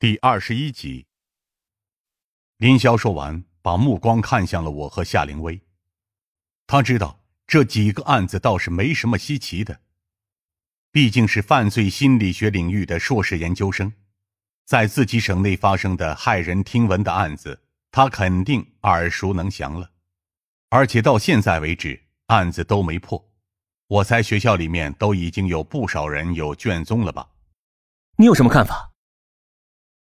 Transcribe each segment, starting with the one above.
第二十一集，林霄说完，把目光看向了我和夏灵薇。他知道这几个案子倒是没什么稀奇的，毕竟是犯罪心理学领域的硕士研究生，在自己省内发生的骇人听闻的案子，他肯定耳熟能详了。而且到现在为止，案子都没破，我猜学校里面都已经有不少人有卷宗了吧？你有什么看法？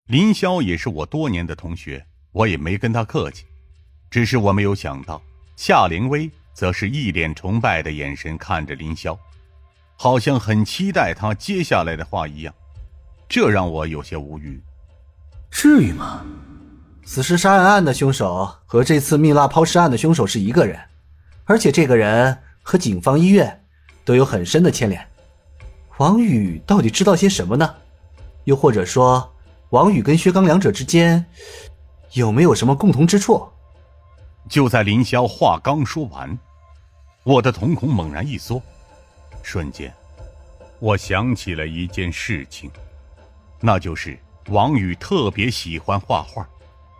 林霄也是我多年的同学，我也没跟他客气。只是我没有想到，夏灵薇则是一脸崇拜的眼神看着林霄，好像很期待他接下来的话一样。这让我有些无语。至于吗？死尸杀人案的凶手和这次蜜蜡抛尸案的凶手是一个人，而且这个人和警方、医院都有很深的牵连。王宇到底知道些什么呢？又或者说？王宇跟薛刚两者之间有没有什么共同之处？就在林霄话刚说完，我的瞳孔猛然一缩，瞬间，我想起了一件事情，那就是王宇特别喜欢画画，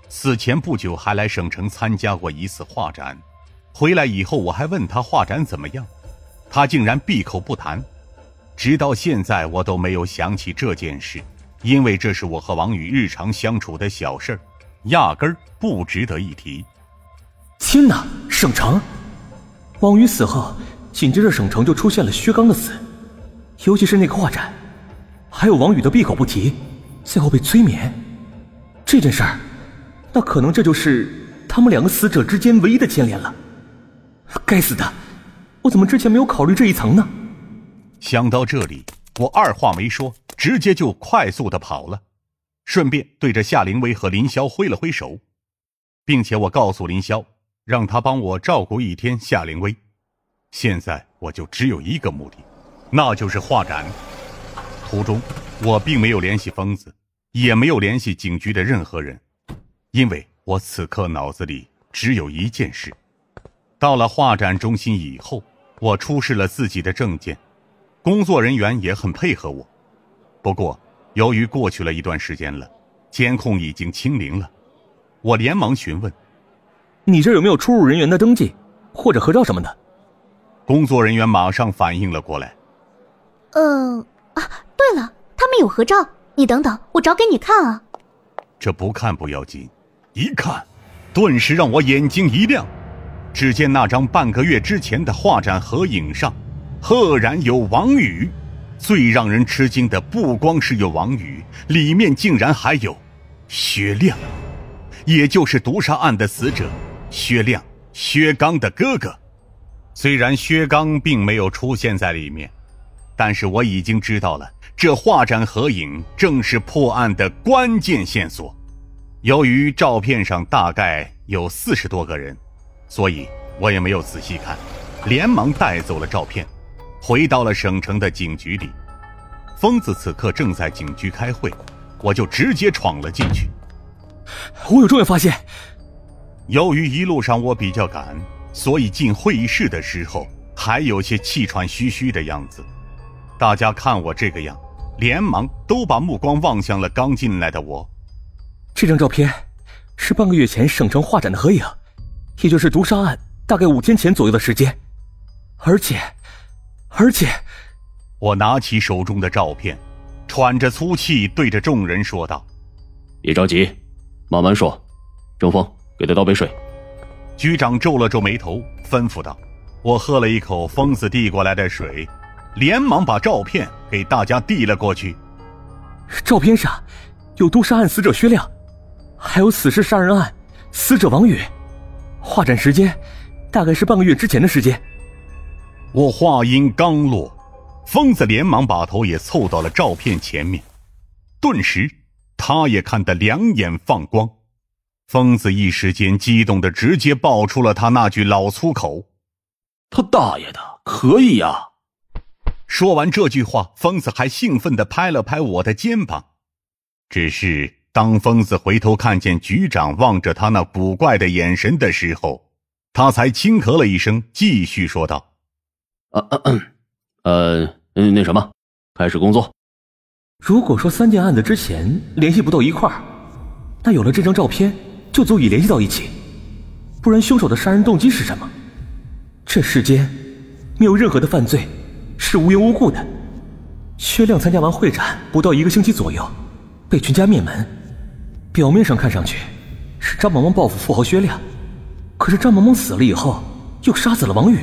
死前不久还来省城参加过一次画展，回来以后我还问他画展怎么样，他竟然闭口不谈，直到现在我都没有想起这件事。因为这是我和王宇日常相处的小事儿，压根儿不值得一提。天哪，省城！王宇死后，紧接着省城就出现了薛刚的死，尤其是那个画展，还有王宇的闭口不提，最后被催眠。这件事儿，那可能这就是他们两个死者之间唯一的牵连了。该死的，我怎么之前没有考虑这一层呢？想到这里。我二话没说，直接就快速的跑了，顺便对着夏灵薇和林霄挥了挥手，并且我告诉林霄，让他帮我照顾一天夏灵薇。现在我就只有一个目的，那就是画展。途中我并没有联系疯子，也没有联系警局的任何人，因为我此刻脑子里只有一件事。到了画展中心以后，我出示了自己的证件。工作人员也很配合我，不过由于过去了一段时间了，监控已经清零了。我连忙询问：“你这有没有出入人员的登记或者合照什么的？”工作人员马上反应了过来：“嗯啊，对了，他们有合照，你等等，我找给你看啊。”这不看不要紧，一看，顿时让我眼睛一亮。只见那张半个月之前的画展合影上。赫然有王宇，最让人吃惊的不光是有王宇，里面竟然还有薛亮，也就是毒杀案的死者薛亮，薛刚的哥哥。虽然薛刚并没有出现在里面，但是我已经知道了，这画展合影正是破案的关键线索。由于照片上大概有四十多个人，所以我也没有仔细看，连忙带走了照片。回到了省城的警局里，疯子此刻正在警局开会，我就直接闯了进去。我有重要发现。由于一路上我比较赶，所以进会议室的时候还有些气喘吁吁的样子。大家看我这个样，连忙都把目光望向了刚进来的我。这张照片是半个月前省城画展的合影，也就是毒杀案大概五天前左右的时间，而且。而且，我拿起手中的照片，喘着粗气对着众人说道：“别着急，慢慢说。”中锋，给他倒杯水。局长皱了皱眉头，吩咐道：“我喝了一口疯子递过来的水，连忙把照片给大家递了过去。照片上有毒杀案死者薛亮，还有死尸杀人案死者王宇，画展时间大概是半个月之前的时间。”我话音刚落，疯子连忙把头也凑到了照片前面，顿时，他也看得两眼放光。疯子一时间激动的直接爆出了他那句老粗口：“他大爷的，可以呀！”说完这句话，疯子还兴奋的拍了拍我的肩膀。只是当疯子回头看见局长望着他那古怪的眼神的时候，他才轻咳了一声，继续说道。呃，呃，那什么，开始工作。如果说三件案子之前联系不到一块儿，那有了这张照片就足以联系到一起。不然，凶手的杀人动机是什么？这世间没有任何的犯罪是无缘无故的。薛亮参加完会展不到一个星期左右，被全家灭门。表面上看上去是张萌萌报复富豪薛亮，可是张萌萌死了以后又杀死了王宇。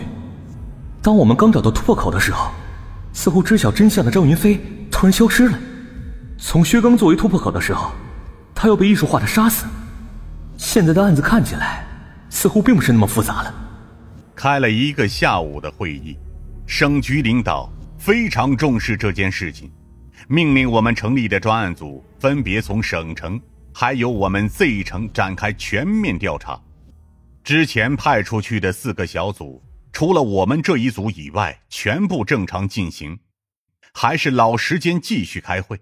当我们刚找到突破口的时候，似乎知晓真相的张云飞突然消失了。从薛刚作为突破口的时候，他又被艺术化的杀死。现在的案子看起来。似乎并不是那么复杂了。开了一个下午的会议，省局领导非常重视这件事情，命令我们成立的专案组分别从省城还有我们 Z 城展开全面调查。之前派出去的四个小组，除了我们这一组以外，全部正常进行，还是老时间继续开会。